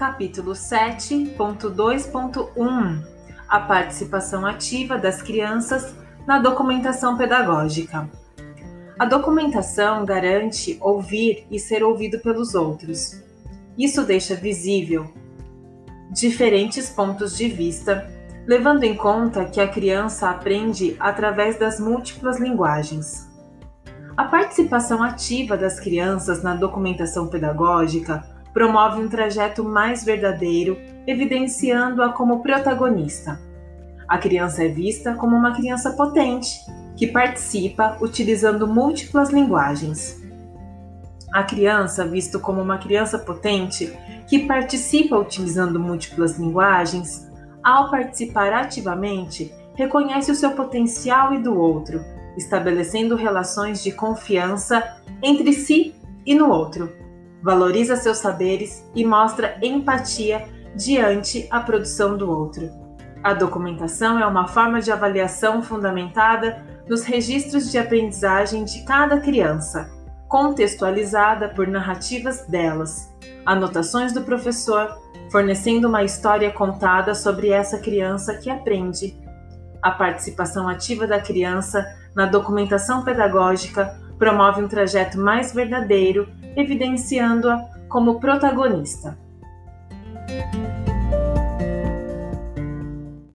Capítulo 7.2.1 A participação ativa das crianças na documentação pedagógica. A documentação garante ouvir e ser ouvido pelos outros. Isso deixa visível diferentes pontos de vista, levando em conta que a criança aprende através das múltiplas linguagens. A participação ativa das crianças na documentação pedagógica promove um trajeto mais verdadeiro, evidenciando-a como protagonista. A criança é vista como uma criança potente, que participa utilizando múltiplas linguagens. A criança, visto como uma criança potente, que participa utilizando múltiplas linguagens, ao participar ativamente, reconhece o seu potencial e do outro, estabelecendo relações de confiança entre si e no outro valoriza seus saberes e mostra empatia diante a produção do outro. A documentação é uma forma de avaliação fundamentada nos registros de aprendizagem de cada criança, contextualizada por narrativas delas, anotações do professor, fornecendo uma história contada sobre essa criança que aprende. A participação ativa da criança na documentação pedagógica promove um trajeto mais verdadeiro evidenciando-a como protagonista.